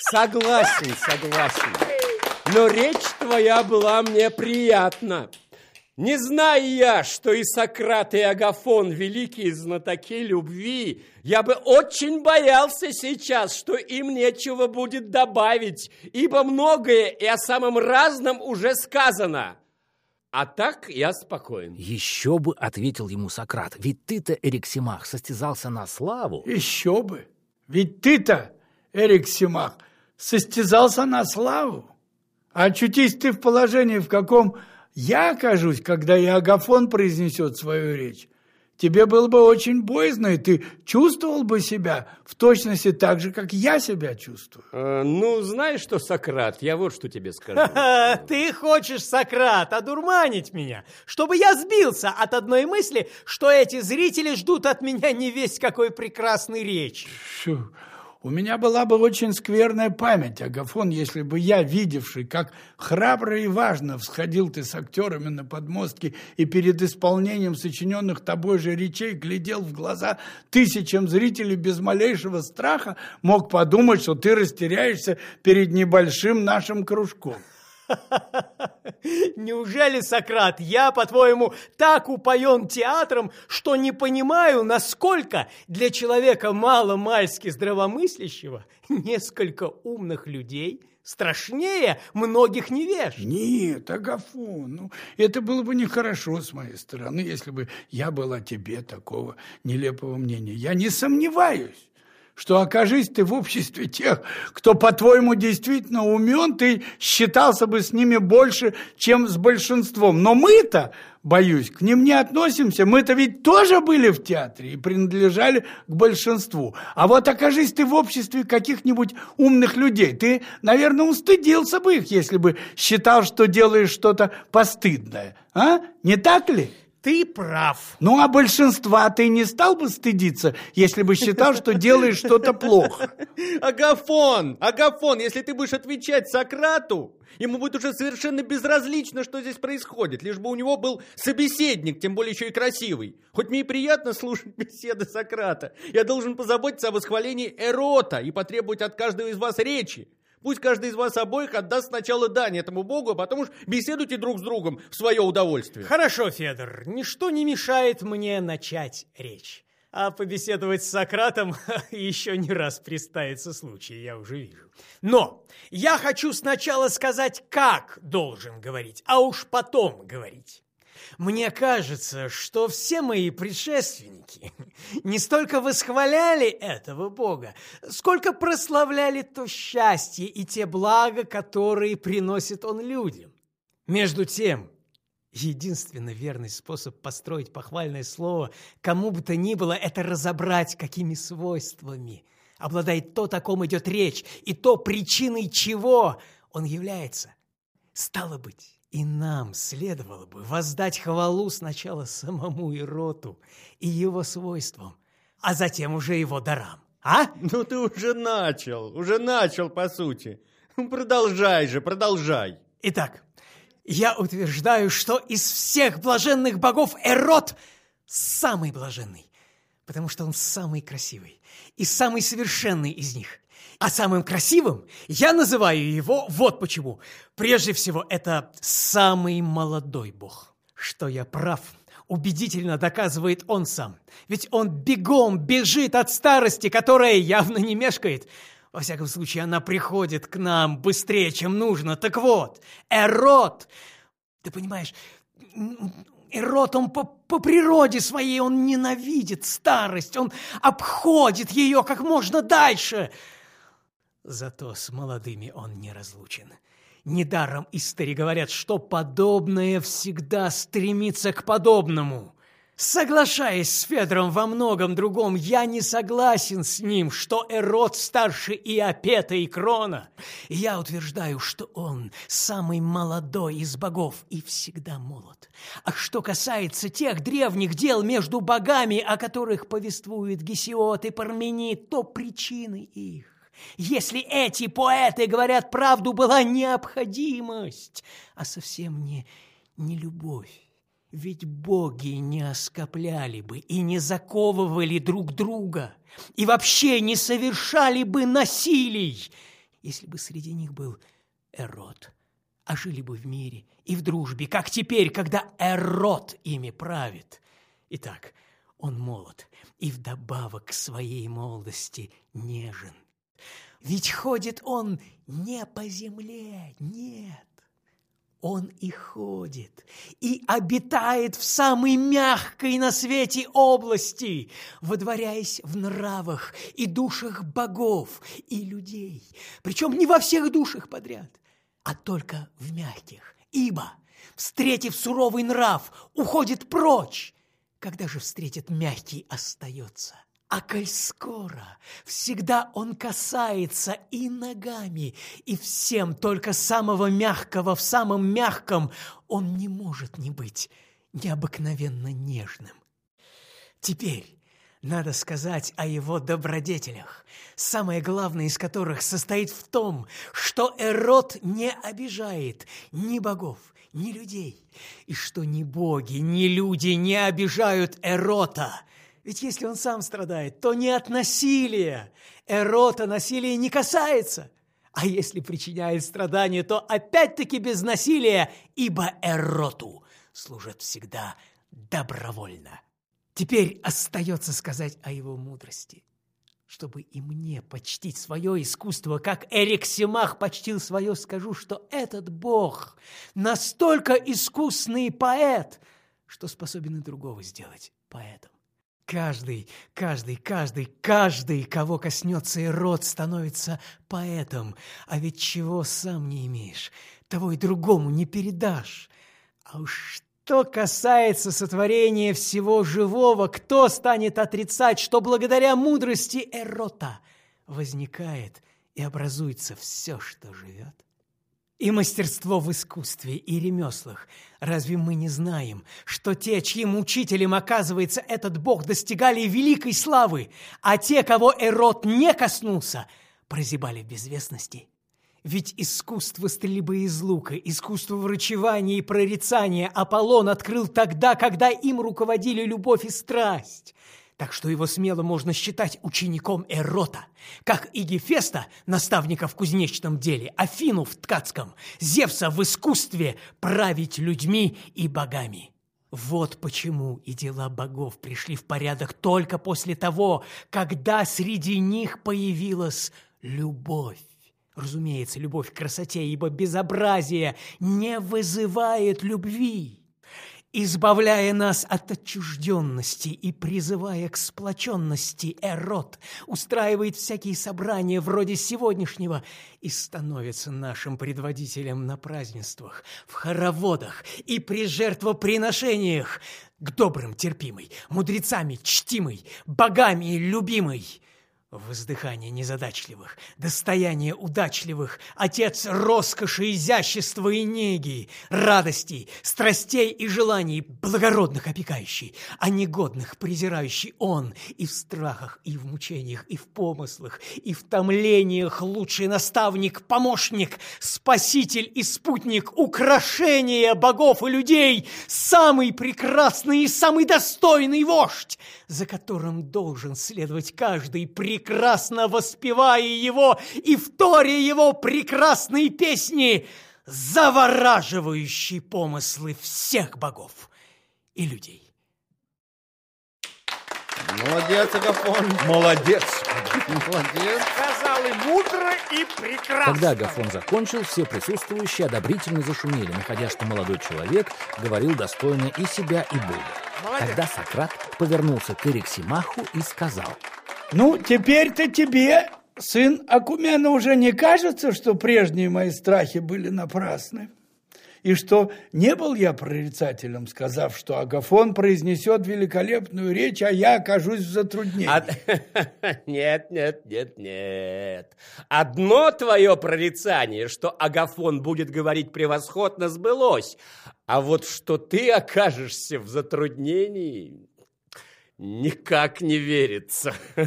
Согласен, согласен. Но речь твоя была мне приятна. Не зная я, что и Сократ, и Агафон – великие знатоки любви, я бы очень боялся сейчас, что им нечего будет добавить, ибо многое и о самом разном уже сказано. А так я спокоен. Еще бы, ответил ему Сократ, ведь ты-то, Эриксимах, состязался на славу. Еще бы, ведь ты-то, Эриксимах, состязался на славу. А очутись ты в положении, в каком я окажусь, когда и Агафон произнесет свою речь. Тебе было бы очень боязно, и ты чувствовал бы себя в точности так же, как я себя чувствую. Э, ну, знаешь что, Сократ, я вот что тебе скажу. Ты хочешь, Сократ, одурманить меня, чтобы я сбился от одной мысли, что эти зрители ждут от меня не весь какой прекрасной речи. У меня была бы очень скверная память, Агафон, если бы я, видевший, как храбро и важно всходил ты с актерами на подмостки и перед исполнением сочиненных тобой же речей глядел в глаза тысячам зрителей без малейшего страха, мог подумать, что ты растеряешься перед небольшим нашим кружком. Неужели, Сократ, я, по-твоему, так упоен театром, что не понимаю, насколько для человека мало-мальски здравомыслящего несколько умных людей страшнее многих невеж? Нет, Агафон, ну, это было бы нехорошо с моей стороны, если бы я был о тебе такого нелепого мнения. Я не сомневаюсь что окажись ты в обществе тех, кто, по-твоему, действительно умен, ты считался бы с ними больше, чем с большинством. Но мы-то, боюсь, к ним не относимся. Мы-то ведь тоже были в театре и принадлежали к большинству. А вот окажись ты в обществе каких-нибудь умных людей, ты, наверное, устыдился бы их, если бы считал, что делаешь что-то постыдное. А? Не так ли? Ты прав. Ну, а большинства ты не стал бы стыдиться, если бы считал, что делаешь что-то плохо. Агафон, Агафон, если ты будешь отвечать Сократу, ему будет уже совершенно безразлично, что здесь происходит, лишь бы у него был собеседник, тем более еще и красивый. Хоть мне и приятно слушать беседы Сократа, я должен позаботиться о восхвалении Эрота и потребовать от каждого из вас речи. Пусть каждый из вас обоих отдаст сначала дань этому богу, а потом уж беседуйте друг с другом в свое удовольствие. Хорошо, Федор, ничто не мешает мне начать речь. А побеседовать с Сократом еще не раз представится случай, я уже вижу. Но я хочу сначала сказать, как должен говорить, а уж потом говорить. Мне кажется, что все мои предшественники не столько восхваляли этого Бога, сколько прославляли то счастье и те блага, которые приносит Он людям. Между тем, единственно верный способ построить похвальное слово кому бы то ни было – это разобрать, какими свойствами обладает то, о ком идет речь, и то, причиной чего он является. Стало быть, и нам следовало бы воздать хвалу сначала самому Ироту и его свойствам, а затем уже его дарам. А? Ну ты уже начал, уже начал, по сути. Продолжай же, продолжай. Итак, я утверждаю, что из всех блаженных богов Эрот самый блаженный, потому что он самый красивый и самый совершенный из них. А самым красивым я называю его вот почему. Прежде всего, это самый молодой бог. Что я прав, убедительно доказывает он сам. Ведь он бегом бежит от старости, которая явно не мешкает. Во всяком случае, она приходит к нам быстрее, чем нужно. Так вот, Эрот, ты понимаешь, Эрот, он по, по природе своей, он ненавидит старость, он обходит ее как можно дальше – Зато с молодыми он не разлучен. Недаром истори говорят, что подобное всегда стремится к подобному. Соглашаясь с Федором во многом другом, я не согласен с ним, что Эрот старше Иопета и Крона. Я утверждаю, что он самый молодой из богов и всегда молод. А что касается тех древних дел между богами, о которых повествуют Гесиот и Парменид, то причины их если эти поэты говорят правду, была необходимость, а совсем не, не любовь. Ведь боги не оскопляли бы и не заковывали друг друга, и вообще не совершали бы насилий, если бы среди них был Эрот, а жили бы в мире и в дружбе, как теперь, когда Эрот ими правит. Итак, он молод и вдобавок к своей молодости нежен. Ведь ходит он не по земле, нет. Он и ходит, и обитает в самой мягкой на свете области, водворяясь в нравах и душах богов и людей. Причем не во всех душах подряд, а только в мягких. Ибо, встретив суровый нрав, уходит прочь, когда же встретит мягкий, остается. А коль скоро, всегда он касается и ногами, и всем только самого мягкого в самом мягком, он не может не быть необыкновенно нежным. Теперь надо сказать о его добродетелях, самое главное из которых состоит в том, что Эрот не обижает ни богов, ни людей, и что ни боги, ни люди не обижают Эрота – ведь если он сам страдает, то не от насилия. Эрота насилия не касается. А если причиняет страдания, то опять-таки без насилия, ибо эроту служат всегда добровольно. Теперь остается сказать о его мудрости. Чтобы и мне почтить свое искусство, как Эрик Симах почтил свое, скажу, что этот бог настолько искусный поэт, что способен и другого сделать поэтом. Каждый, каждый, каждый, каждый, кого коснется и род, становится поэтом. А ведь чего сам не имеешь, того и другому не передашь. А уж что касается сотворения всего живого, кто станет отрицать, что благодаря мудрости Эрота возникает и образуется все, что живет? И мастерство в искусстве и ремеслах. Разве мы не знаем, что те, чьим учителем оказывается этот бог, достигали великой славы, а те, кого Эрот не коснулся, прозябали в безвестности? Ведь искусство стрельбы из лука, искусство врачевания и прорицания Аполлон открыл тогда, когда им руководили любовь и страсть так что его смело можно считать учеником Эрота, как и Гефеста, наставника в кузнечном деле, Афину в ткацком, Зевса в искусстве править людьми и богами. Вот почему и дела богов пришли в порядок только после того, когда среди них появилась любовь. Разумеется, любовь к красоте, ибо безобразие не вызывает любви избавляя нас от отчужденности и призывая к сплоченности, Эрот устраивает всякие собрания вроде сегодняшнего и становится нашим предводителем на празднествах, в хороводах и при жертвоприношениях, к добрым терпимый, мудрецами чтимый, богами любимый. Воздыхание незадачливых, достояние удачливых, отец роскоши, изящества и неги, радостей, страстей и желаний, благородных опекающий, а негодных презирающий он, и в страхах, и в мучениях, и в помыслах, и в томлениях лучший наставник, помощник, спаситель и спутник, украшение богов и людей, самый прекрасный и самый достойный вождь, за которым должен следовать каждый прекрасный прекрасно воспевая его и вторя его прекрасные песни, завораживающие помыслы всех богов и людей. Молодец, Агафон. Молодец. Молодец. Сказал и мудро, и прекрасно. Когда Агафон закончил, все присутствующие одобрительно зашумели, находя, что молодой человек говорил достойно и себя, и Бога. Молодец. Тогда Сократ повернулся к Эриксимаху и сказал, Ну, теперь-то тебе, сын Акумена, уже не кажется, что прежние мои страхи были напрасны? И что не был я прорицателем, сказав, что Агафон произнесет великолепную речь, а я окажусь в затруднении. Нет, нет, нет, нет. Одно твое прорицание, что Агафон будет говорить превосходно, сбылось. А вот что ты окажешься в затруднении, никак не верится.